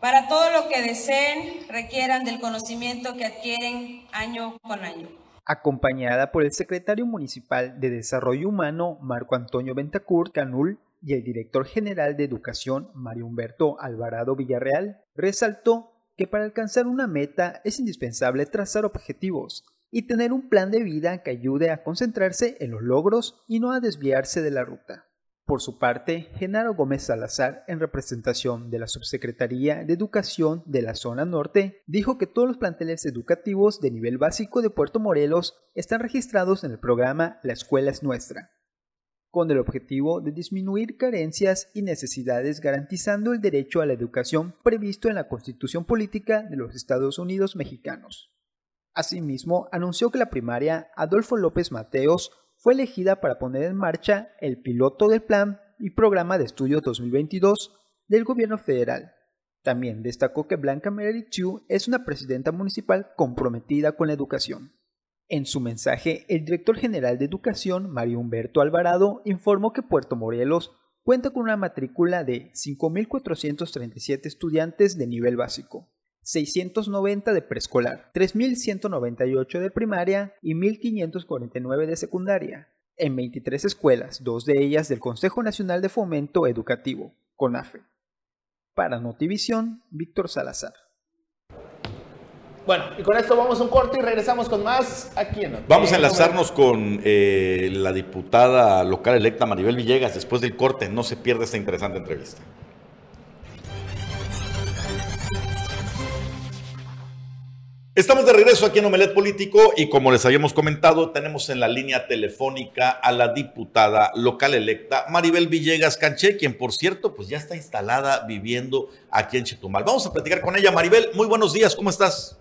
para todo lo que deseen, requieran del conocimiento que adquieren año con año. Acompañada por el secretario municipal de Desarrollo Humano, Marco Antonio Ventacur Canul, y el director general de Educación, Mario Humberto Alvarado Villarreal, resaltó que para alcanzar una meta es indispensable trazar objetivos y tener un plan de vida que ayude a concentrarse en los logros y no a desviarse de la ruta. Por su parte, Genaro Gómez Salazar, en representación de la Subsecretaría de Educación de la Zona Norte, dijo que todos los planteles educativos de nivel básico de Puerto Morelos están registrados en el programa La Escuela es Nuestra, con el objetivo de disminuir carencias y necesidades garantizando el derecho a la educación previsto en la Constitución Política de los Estados Unidos Mexicanos. Asimismo, anunció que la primaria Adolfo López Mateos fue elegida para poner en marcha el piloto del Plan y Programa de Estudios 2022 del Gobierno Federal. También destacó que Blanca Mary Chu es una presidenta municipal comprometida con la educación. En su mensaje, el director general de Educación, Mario Humberto Alvarado, informó que Puerto Morelos cuenta con una matrícula de 5.437 estudiantes de nivel básico, 690 de preescolar, 3.198 de primaria y 1.549 de secundaria, en 23 escuelas, dos de ellas del Consejo Nacional de Fomento Educativo, CONAFE. Para Notivisión, Víctor Salazar. Bueno, y con esto vamos a un corte y regresamos con más aquí en Vamos a enlazarnos con eh, la diputada local electa Maribel Villegas después del corte. No se pierda esta interesante entrevista. Estamos de regreso aquí en Omelet Político y como les habíamos comentado, tenemos en la línea telefónica a la diputada local electa Maribel Villegas Canché, quien por cierto, pues ya está instalada viviendo aquí en Chetumal. Vamos a platicar con ella. Maribel, muy buenos días, ¿cómo estás?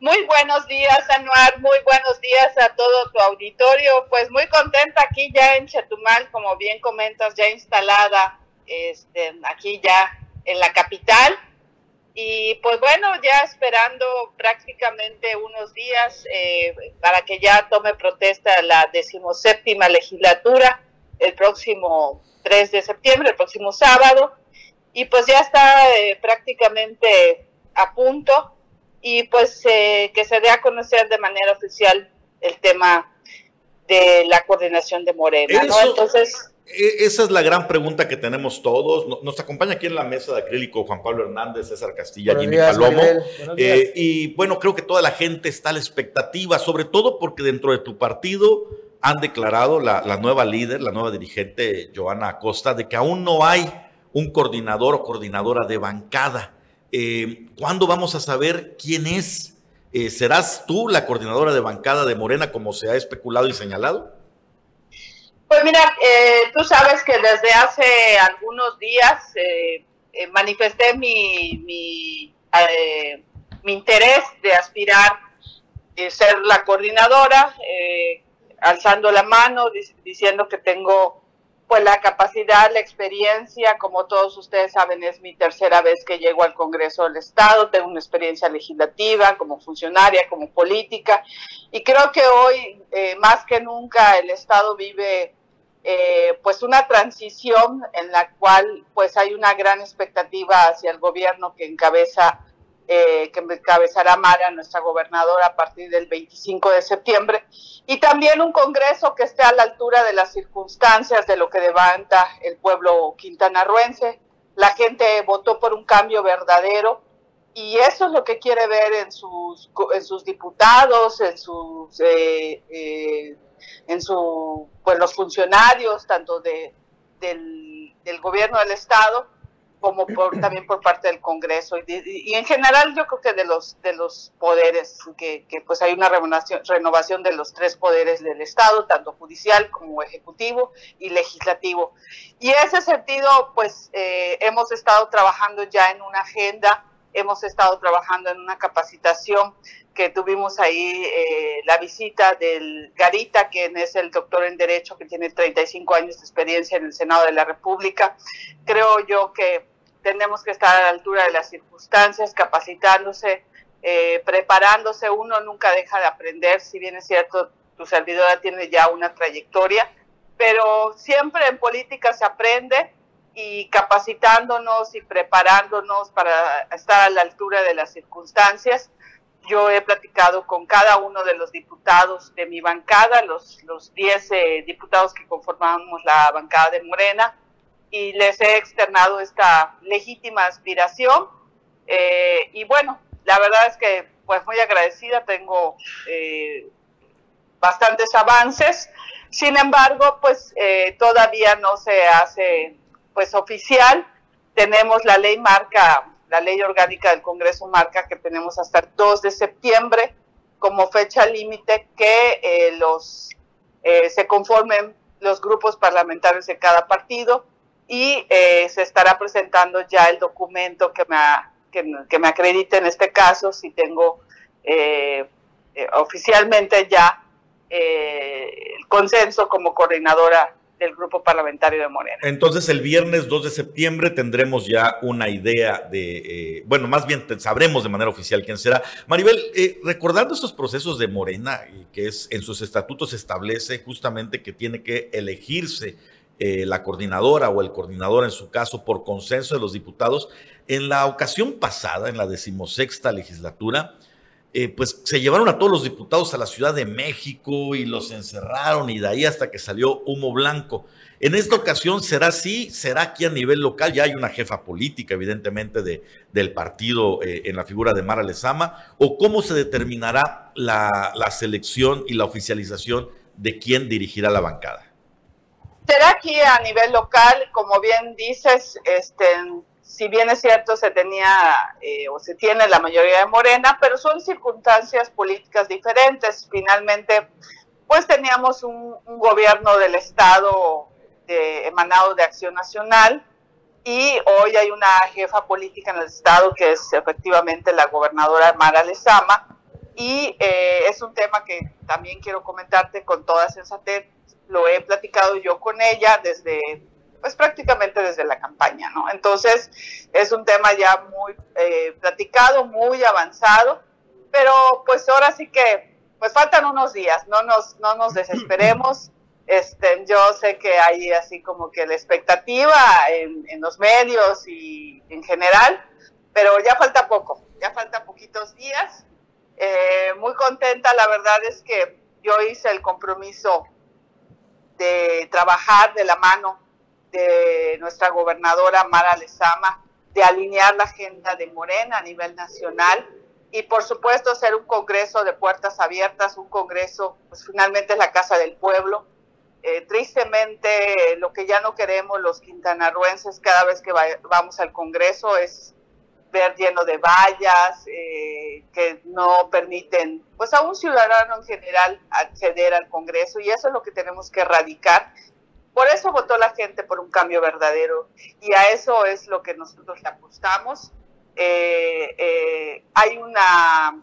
Muy buenos días, Anuar, muy buenos días a todo tu auditorio. Pues muy contenta aquí ya en Chetumal, como bien comentas, ya instalada este, aquí ya en la capital. Y pues bueno, ya esperando prácticamente unos días eh, para que ya tome protesta la decimoséptima legislatura el próximo 3 de septiembre, el próximo sábado. Y pues ya está eh, prácticamente a punto y pues eh, que se dé a conocer de manera oficial el tema de la coordinación de Morena, ¿no? Entonces... E, esa es la gran pregunta que tenemos todos. Nos acompaña aquí en la mesa de acrílico Juan Pablo Hernández, César Castilla, Jimmy Palomo. Eh, y bueno, creo que toda la gente está a la expectativa, sobre todo porque dentro de tu partido han declarado la, la nueva líder, la nueva dirigente Joana Acosta, de que aún no hay un coordinador o coordinadora de bancada. Eh, ¿Cuándo vamos a saber quién es? Eh, ¿Serás tú la coordinadora de bancada de Morena como se ha especulado y señalado? Pues mira, eh, tú sabes que desde hace algunos días eh, manifesté mi, mi, mi, interés de aspirar a ser la coordinadora, alzando la mano, diciendo que tengo pues la capacidad, la experiencia, como todos ustedes saben, es mi tercera vez que llego al Congreso del Estado, tengo una experiencia legislativa como funcionaria, como política, y creo que hoy, eh, más que nunca, el Estado vive eh, pues una transición en la cual pues hay una gran expectativa hacia el gobierno que encabeza eh, que encabezará Mara, nuestra gobernadora, a partir del 25 de septiembre, y también un Congreso que esté a la altura de las circunstancias de lo que levanta el pueblo quintanarruense. La gente votó por un cambio verdadero y eso es lo que quiere ver en sus, en sus diputados, en sus, eh, eh, en su, pues los funcionarios, tanto de, del, del gobierno del Estado, como por, también por parte del Congreso y, en general yo creo que de los de los poderes que, que, pues hay una renovación, renovación de los tres poderes del Estado tanto judicial como ejecutivo y legislativo y en ese sentido pues eh, hemos estado trabajando ya en una agenda hemos estado trabajando en una capacitación que tuvimos ahí eh, la visita del Garita, quien es el doctor en Derecho, que tiene 35 años de experiencia en el Senado de la República. Creo yo que tenemos que estar a la altura de las circunstancias, capacitándose, eh, preparándose. Uno nunca deja de aprender, si bien es cierto, tu servidora tiene ya una trayectoria, pero siempre en política se aprende y capacitándonos y preparándonos para estar a la altura de las circunstancias. Yo he platicado con cada uno de los diputados de mi bancada, los, los 10 eh, diputados que conformamos la bancada de Morena, y les he externado esta legítima aspiración. Eh, y bueno, la verdad es que pues muy agradecida, tengo eh, bastantes avances. Sin embargo, pues eh, todavía no se hace pues oficial. Tenemos la ley marca, la ley orgánica del Congreso marca que tenemos hasta el 2 de septiembre como fecha límite que los se conformen los grupos parlamentarios de cada partido y eh, se estará presentando ya el documento que me, que, me acredite en este caso, si tengo eh, eh, oficialmente ya el consenso como coordinadora del grupo parlamentario de Morena. Entonces el viernes 2 de septiembre tendremos ya una idea de, bueno, más bien sabremos de manera oficial quién será. Maribel, recordando estos procesos de Morena, que es en sus estatutos establece justamente que tiene que elegirse eh, la coordinadora o el coordinador en su caso por consenso de los diputados. En la ocasión pasada, en la decimosexta legislatura, eh, pues se llevaron a todos los diputados a la Ciudad de México y los encerraron y de ahí hasta que salió humo blanco. En esta ocasión será así, será aquí a nivel local, ya hay una jefa política evidentemente de, del partido eh, en la figura de Mara Lezama, o cómo se determinará la, la selección y la oficialización de quién dirigirá la bancada. Será aquí a nivel local, como bien dices, este, si bien es cierto se tenía eh, o se tiene la mayoría de Morena, pero son circunstancias políticas diferentes. Finalmente, pues teníamos un, gobierno del Estado emanado de Acción Nacional y hoy hay una jefa política en el Estado que es efectivamente la gobernadora Mara Lezama y eh, es un tema que también quiero comentarte con toda sensatez lo he platicado yo con ella desde pues prácticamente desde la campaña, ¿no? Entonces es un tema ya muy eh, platicado, muy avanzado, pero pues ahora sí que, pues faltan unos días, no nos, no nos *clears throat* desesperemos. Este, yo sé que hay así como que la expectativa en, en los medios y en general, pero ya falta poco, ya falta poquitos días. Eh, muy contenta, la verdad es que yo hice el compromiso de trabajar de la mano de nuestra gobernadora Mara Lezama, de alinear la agenda de Morena a nivel nacional y por supuesto hacer un congreso de puertas abiertas, un congreso, pues finalmente es la casa del pueblo. Eh, tristemente, lo que ya no queremos los quintanarruenses cada vez que vamos al congreso es ver lleno de vallas eh, que no permiten pues a un ciudadano en general acceder al Congreso y eso es lo que tenemos que erradicar. Por eso votó la gente por un cambio verdadero y a eso es lo que nosotros le apostamos. Eh, eh, hay una,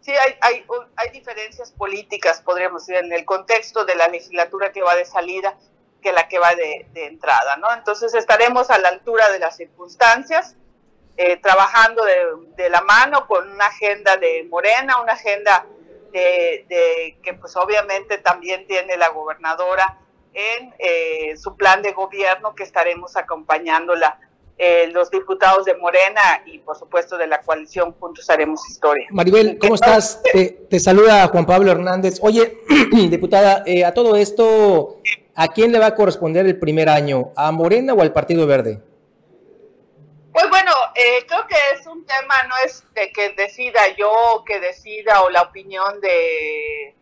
sí, hay, hay, hay diferencias políticas, podríamos decir, en el contexto de la legislatura que va de salida que la que va de, de entrada, ¿no? Entonces estaremos a la altura de las circunstancias eh, trabajando de, la mano con una agenda de Morena, una agenda de, que pues obviamente también tiene la gobernadora en eh, su plan de gobierno que estaremos acompañándola eh, los diputados de Morena y por supuesto de la coalición Juntos Haremos Historia. Maribel, ¿cómo estás? Te, saluda Juan Pablo Hernández. Oye, *clears throat* diputada, a todo esto, ¿a quién le va a corresponder el primer año? ¿A Morena o al Partido Verde? Pues bueno, eh, creo que es un tema, no es de que decida yo, que decida o la opinión de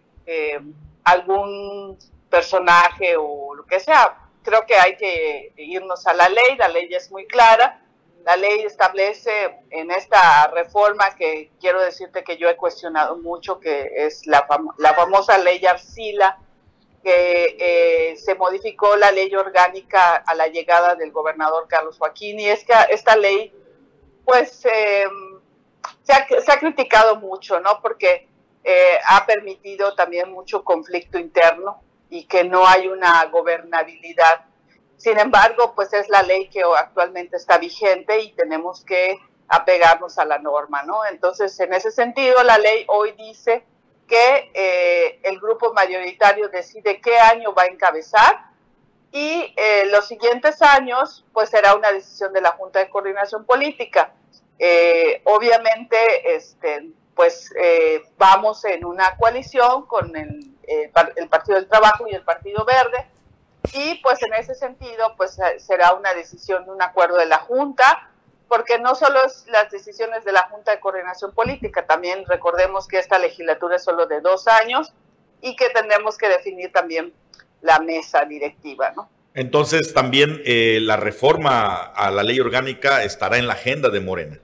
algún personaje o lo que sea. Creo que hay que irnos a la ley, la ley es muy clara. La ley establece en esta reforma que quiero decirte que yo he cuestionado mucho, que es la, la famosa ley Arcila, que eh, se modificó la ley orgánica a la llegada del gobernador Carlos Joaquín y es que esta ley pues em, se, ha, criticado mucho, ¿no? Porque eh, ha permitido también mucho conflicto interno y que no hay una gobernabilidad. Sin embargo, pues es la ley que actualmente está vigente y tenemos que apegarnos a la norma, ¿no? Entonces, en ese sentido, la ley hoy dice que eh, el grupo mayoritario decide qué año va a encabezar y eh, los siguientes años pues será una decisión de la Junta de Coordinación Política. Eh, obviamente este, pues vamos en una coalición con el, el, Partido del Trabajo y el Partido Verde y pues en ese sentido pues será una decisión, un acuerdo de la Junta porque no solo es las decisiones de la Junta de Coordinación Política, también recordemos que esta legislatura es solo de dos años y que tendremos que definir también la mesa directiva, ¿no? Entonces también eh, la reforma a la ley orgánica estará en la agenda de Morena.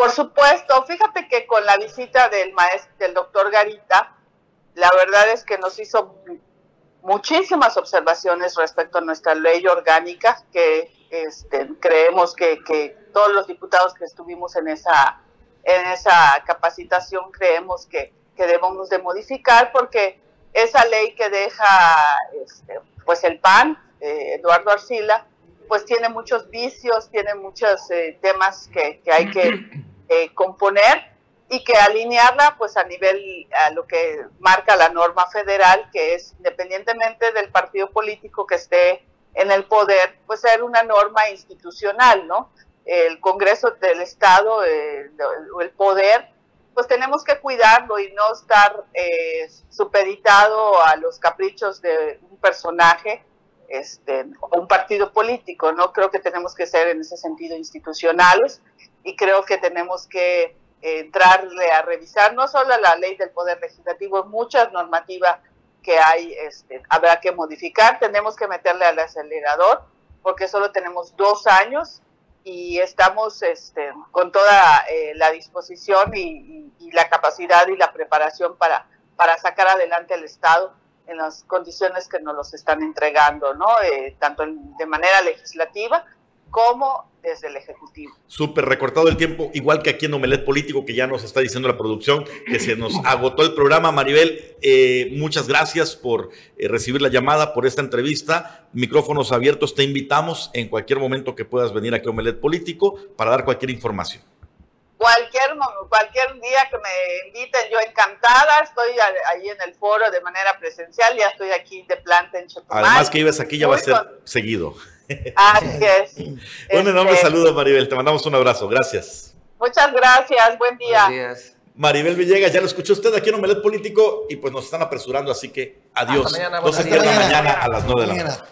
Por supuesto, fíjate que con la visita del maestro, del doctor Garita, la verdad es que nos hizo muchísimas observaciones respecto a nuestra ley orgánica, que este, creemos que, todos los diputados que estuvimos en esa, en esa capacitación creemos que, que debemos de modificar porque esa ley que deja este, pues el PAN, eh, Eduardo Arcila, pues tiene muchos vicios, tiene muchos eh, temas que, que, hay que *clears throat* eh, componer y que alinearla pues a nivel a lo que marca la norma federal que es independientemente del partido político que esté en el poder, pues ser una norma institucional, ¿no? El Congreso del Estado, eh, el poder, pues tenemos que cuidarlo y no estar eh, supeditado a los caprichos de un personaje este, o un partido político, ¿no? Creo que tenemos que ser en ese sentido institucionales y creo que tenemos que entrarle a revisar no solo la ley del poder legislativo, muchas normativas que hay, este, habrá que modificar, tenemos que meterle al acelerador porque solo tenemos dos años y estamos este, con toda eh, la disposición y, la capacidad y la preparación para, para sacar adelante el Estado en las condiciones que nos los están entregando, ¿no? Eh, tanto de manera legislativa como desde el Ejecutivo. Súper recortado el tiempo, igual que aquí en Omelet Político, que ya nos está diciendo la producción, que se nos *laughs* agotó el programa. Maribel, eh, muchas gracias por eh, recibir la llamada, por esta entrevista. Micrófonos abiertos, te invitamos en cualquier momento que puedas venir aquí a Omelet Político para dar cualquier información. Cualquier, cualquier día que me inviten, yo encantada, estoy ahí en el foro de manera presencial, ya estoy aquí de planta en Chetumal. Además que ibas aquí ya va a ser seguido. Así es. *laughs* un enorme este, saludo, Maribel. Te mandamos un abrazo. Gracias. Muchas gracias. Buen día. Maribel Villegas, ya lo escuchó usted aquí en Omelet Político y pues nos están apresurando, así que adiós. Hasta mañana, de la mañana a las 9 de la mañana.